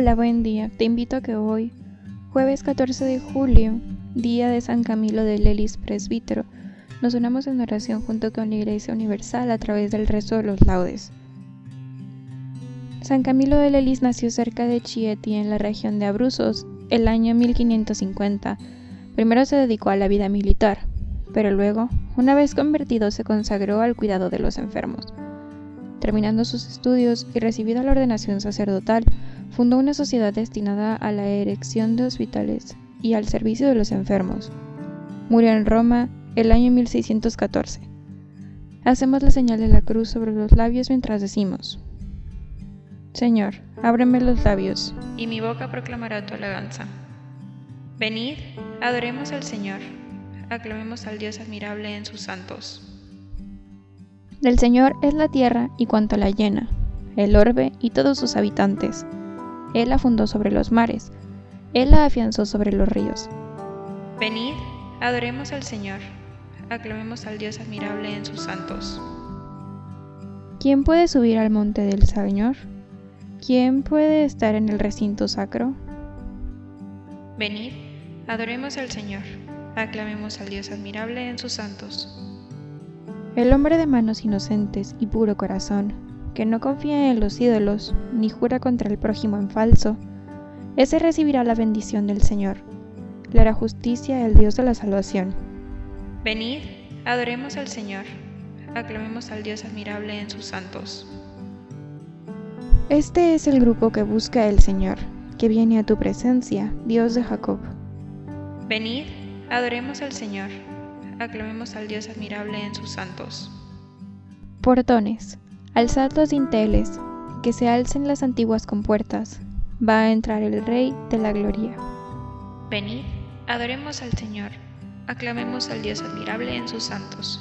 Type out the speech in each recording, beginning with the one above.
Hola, buen día. Te invito a que hoy, jueves 14 de julio, día de San Camilo de Lelis Presbítero, nos unamos en oración junto con la Iglesia Universal a través del rezo de los laudes. San Camilo de Lelis nació cerca de Chieti, en la región de Abruzos, el año 1550. Primero se dedicó a la vida militar, pero luego, una vez convertido, se consagró al cuidado de los enfermos. Terminando sus estudios y recibida la ordenación sacerdotal, fundó una sociedad destinada a la erección de hospitales y al servicio de los enfermos. Murió en Roma el año 1614. Hacemos la señal de la cruz sobre los labios mientras decimos, Señor, ábreme los labios, y mi boca proclamará tu alabanza. Venid, adoremos al Señor, aclamemos al Dios admirable en sus santos. Del Señor es la tierra y cuanto la llena, el orbe y todos sus habitantes él la fundó sobre los mares, Él la afianzó sobre los ríos. Venid, adoremos al Señor, aclamemos al Dios admirable en sus santos. ¿Quién puede subir al monte del Señor? ¿Quién puede estar en el recinto sacro? Venid, adoremos al Señor, aclamemos al Dios admirable en sus santos. El hombre de manos inocentes y puro corazón, que no confía en los ídolos, ni jura contra el prójimo en falso, ese recibirá la bendición del Señor. Le hará justicia el Dios de la salvación. Venid, adoremos al Señor, aclamemos al Dios admirable en sus santos. Este es el grupo que busca el Señor, que viene a tu presencia, Dios de Jacob. Venid, adoremos al Señor, aclamemos al Dios admirable en sus santos. Portones. Alzad los dinteles, que se alcen las antiguas compuertas, va a entrar el Rey de la Gloria. Venid, adoremos al Señor, aclamemos al Dios admirable en sus santos.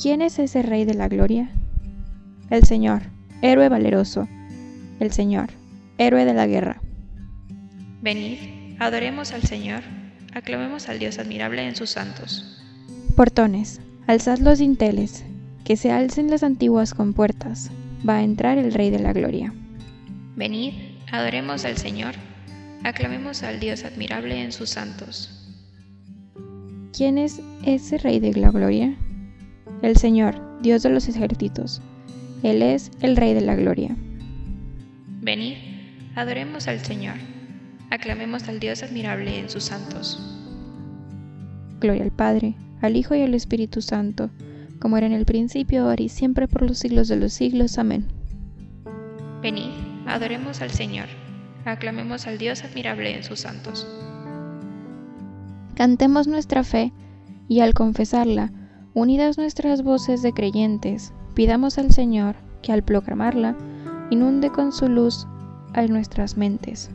¿Quién es ese Rey de la Gloria? El Señor, héroe valeroso, el Señor, héroe de la guerra. Venid, adoremos al Señor, aclamemos al Dios admirable en sus santos. Portones, alzad los dinteles, que se alcen las antiguas compuertas, va a entrar el Rey de la Gloria. Venid, adoremos al Señor, aclamemos al Dios admirable en sus santos. ¿Quién es ese Rey de la Gloria? El Señor, Dios de los ejércitos. Él es el Rey de la Gloria. Venid, adoremos al Señor, aclamemos al Dios admirable en sus santos. Gloria al Padre, al Hijo y al Espíritu Santo como era en el principio, ahora y siempre por los siglos de los siglos. Amén. Venid, adoremos al Señor, aclamemos al Dios admirable en sus santos. Cantemos nuestra fe y al confesarla, unidas nuestras voces de creyentes, pidamos al Señor que al proclamarla inunde con su luz a nuestras mentes.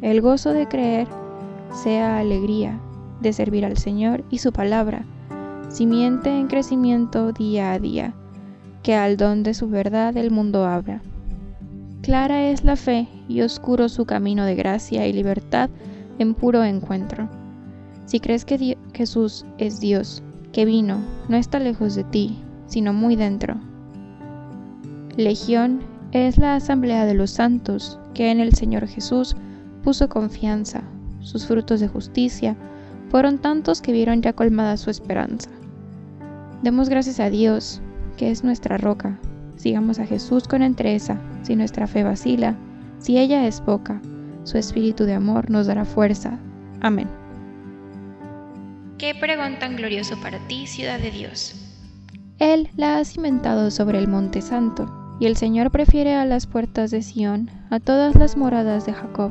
El gozo de creer sea alegría de servir al Señor y su palabra simiente en crecimiento día a día, que al don de su verdad el mundo abra. Clara es la fe y oscuro su camino de gracia y libertad en puro encuentro. Si crees que Jesús es Dios, que vino, no está lejos de ti, sino muy dentro. Legión es la asamblea de los santos que en el Señor Jesús puso confianza. Sus frutos de justicia fueron tantos que vieron ya colmada su esperanza. Demos gracias a Dios, que es nuestra roca. Sigamos a Jesús con entereza, si nuestra fe vacila, si ella es poca, su espíritu de amor nos dará fuerza. Amén. Qué pregón tan glorioso para ti, ciudad de Dios. Él la ha cimentado sobre el monte santo, y el Señor prefiere a las puertas de Sión a todas las moradas de Jacob.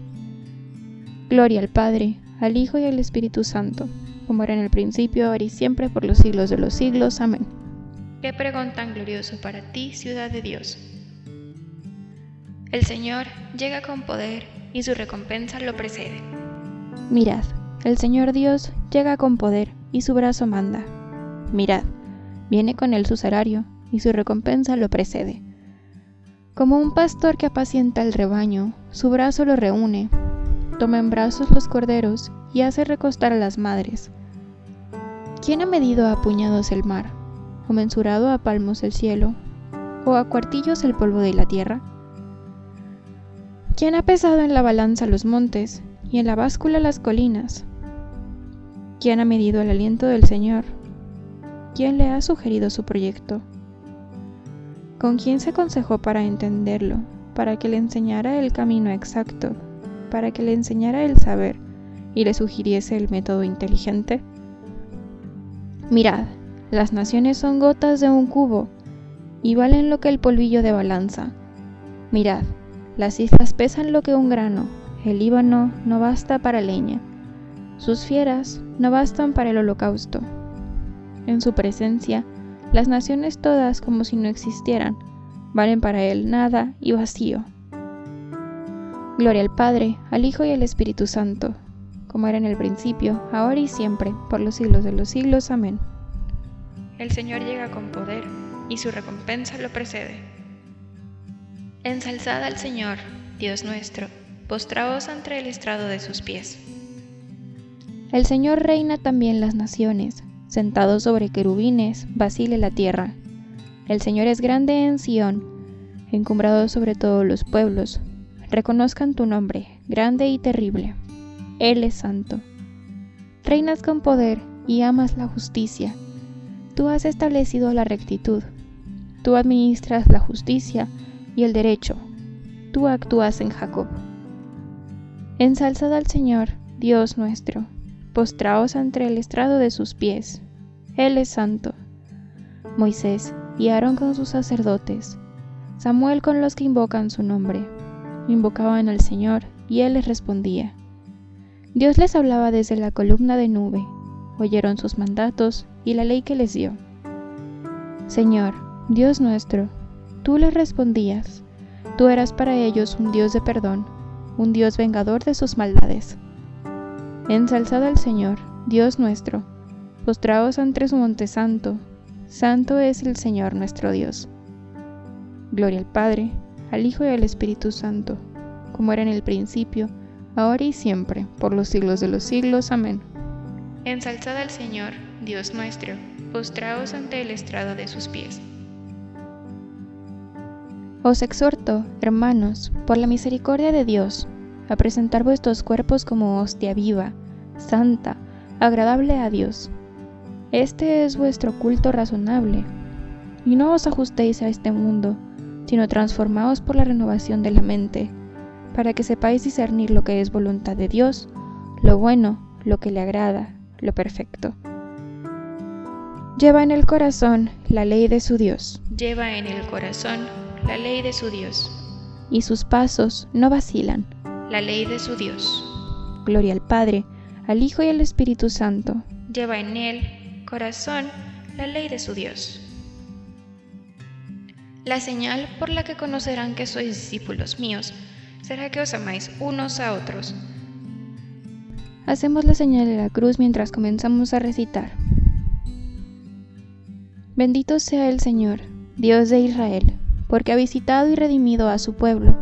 Gloria al Padre, al Hijo y al Espíritu Santo, como era en el principio, ahora y siempre, por los siglos de los siglos. Amén. Qué pregón tan glorioso para ti, ciudad de Dios. El Señor llega con poder y su recompensa lo precede. Mirad, el Señor Dios llega con poder y su brazo manda. Mirad, viene con él su salario y su recompensa lo precede. Como un pastor que apacienta el rebaño, su brazo lo reúne, toma en brazos los corderos y hace recostar a las madres. ¿Quién ha medido a puñados el mar, o mensurado a palmos el cielo, o a cuartillos el polvo de la tierra? ¿Quién ha pesado en la balanza los montes y en la báscula las colinas? ¿Quién ha medido el aliento del Señor? ¿Quién le ha sugerido su proyecto? ¿Con quién se aconsejó para entenderlo, para que le enseñara el camino exacto, para que le enseñara el saber y le sugiriese el método inteligente? Mirad, las naciones son gotas de un cubo y valen lo que el polvillo de balanza. Mirad, las islas pesan lo que un grano, el Líbano no basta para leña, sus fieras no bastan para el holocausto. En su presencia, las naciones todas como si no existieran, valen para él nada y vacío. Gloria al Padre, al Hijo y al Espíritu Santo, como era en el principio, ahora y siempre, por los siglos de los siglos. Amén. El Señor llega con poder, y su recompensa lo precede. Ensalzad al Señor, Dios nuestro, postraos ante el estrado de sus pies. El Señor reina también las naciones, sentado sobre querubines, vacile la tierra. El Señor es grande en Sión, encumbrado sobre todos los pueblos. Reconozcan tu nombre, grande y terrible. Él es santo. Reinas con poder y amas la justicia. Tú has establecido la rectitud. Tú administras la justicia y el derecho. Tú actúas en Jacob. Ensalzad al Señor, Dios nuestro, postraos ante el estrado de sus pies. Él es santo. Moisés y Aarón con sus sacerdotes, Samuel con los que invocan su nombre. Invocaban al Señor y Él les respondía. Dios les hablaba desde la columna de nube, oyeron sus mandatos y la ley que les dio. Señor, Dios nuestro, Tú les respondías, tú eras para ellos un Dios de perdón, un Dios vengador de sus maldades. Ensalzad al Señor, Dios nuestro, postraos ante su monte santo, santo es el Señor nuestro Dios. Gloria al Padre, al Hijo y al Espíritu Santo, como era en el principio, ahora y siempre, por los siglos de los siglos. Amén. Ensalzad al Señor, Dios nuestro, postraos ante el estrado de sus pies. Os exhorto, hermanos, por la misericordia de Dios, a presentar vuestros cuerpos como hostia viva, santa, agradable a Dios. Este es vuestro culto razonable. Y no os ajustéis a este mundo, sino transformaos por la renovación de la mente, para que sepáis discernir lo que es voluntad de Dios, lo bueno, lo que le agrada, lo perfecto. Lleva en el corazón la ley de su Dios. Lleva en el corazón la ley de su Dios. Y sus pasos no vacilan. La ley de su Dios. Gloria al Padre, al Hijo y al Espíritu Santo. Lleva en él, corazón, la ley de su Dios. La señal por la que conocerán que sois discípulos míos será que os amáis unos a otros. Hacemos la señal de la cruz mientras comenzamos a recitar. Bendito sea el Señor, Dios de Israel, porque ha visitado y redimido a su pueblo,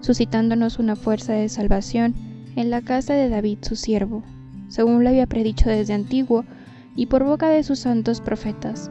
suscitándonos una fuerza de salvación en la casa de David su siervo, según lo había predicho desde antiguo y por boca de sus santos profetas.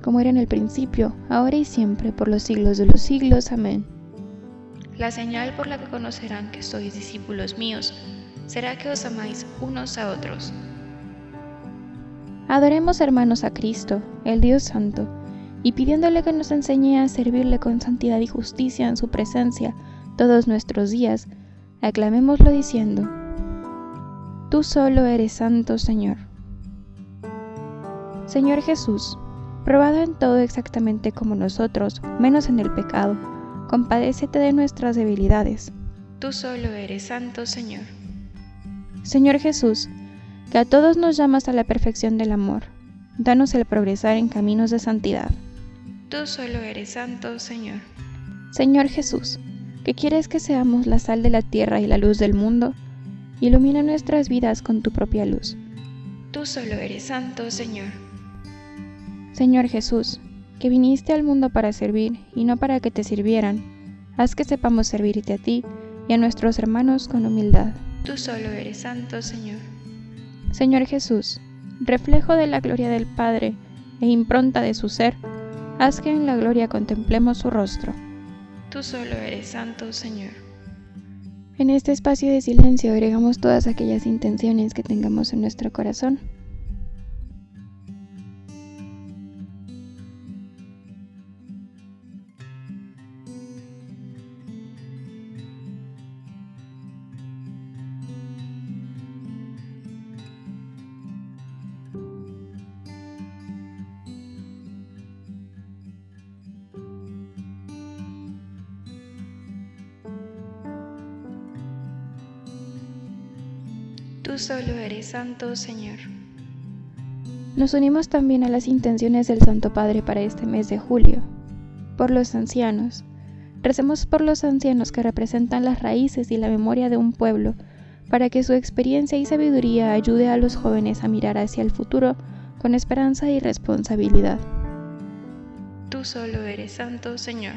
como era en el principio, ahora y siempre, por los siglos de los siglos. Amén. La señal por la que conocerán que sois discípulos míos será que os amáis unos a otros. Adoremos hermanos a Cristo, el Dios Santo, y pidiéndole que nos enseñe a servirle con santidad y justicia en su presencia todos nuestros días, aclamémoslo diciendo, Tú solo eres santo, Señor. Señor Jesús, probado en todo exactamente como nosotros, menos en el pecado, compadécete de nuestras debilidades. Tú solo eres santo, Señor. Señor Jesús, que a todos nos llamas a la perfección del amor, danos el progresar en caminos de santidad. Tú solo eres santo, Señor. Señor Jesús, que quieres que seamos la sal de la tierra y la luz del mundo, ilumina nuestras vidas con tu propia luz. Tú solo eres santo, Señor. Señor Jesús, que viniste al mundo para servir y no para que te sirvieran, haz que sepamos servirte a ti y a nuestros hermanos con humildad. Tú solo eres santo, Señor. Señor Jesús, reflejo de la gloria del Padre e impronta de su ser, haz que en la gloria contemplemos su rostro. Tú solo eres santo, Señor. En este espacio de silencio agregamos todas aquellas intenciones que tengamos en nuestro corazón. Solo eres santo, Señor. Nos unimos también a las intenciones del Santo Padre para este mes de julio. Por los ancianos. Recemos por los ancianos que representan las raíces y la memoria de un pueblo, para que su experiencia y sabiduría ayude a los jóvenes a mirar hacia el futuro con esperanza y responsabilidad. Tú solo eres santo, Señor.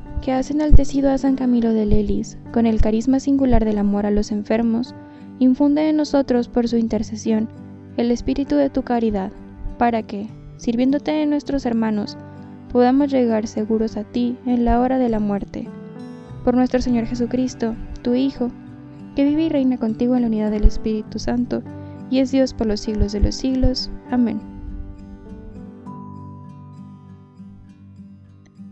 que has enaltecido a San Camilo de Lelis con el carisma singular del amor a los enfermos, infunde en nosotros por su intercesión el espíritu de tu caridad, para que, sirviéndote en nuestros hermanos, podamos llegar seguros a ti en la hora de la muerte. Por nuestro Señor Jesucristo, tu Hijo, que vive y reina contigo en la unidad del Espíritu Santo, y es Dios por los siglos de los siglos. Amén.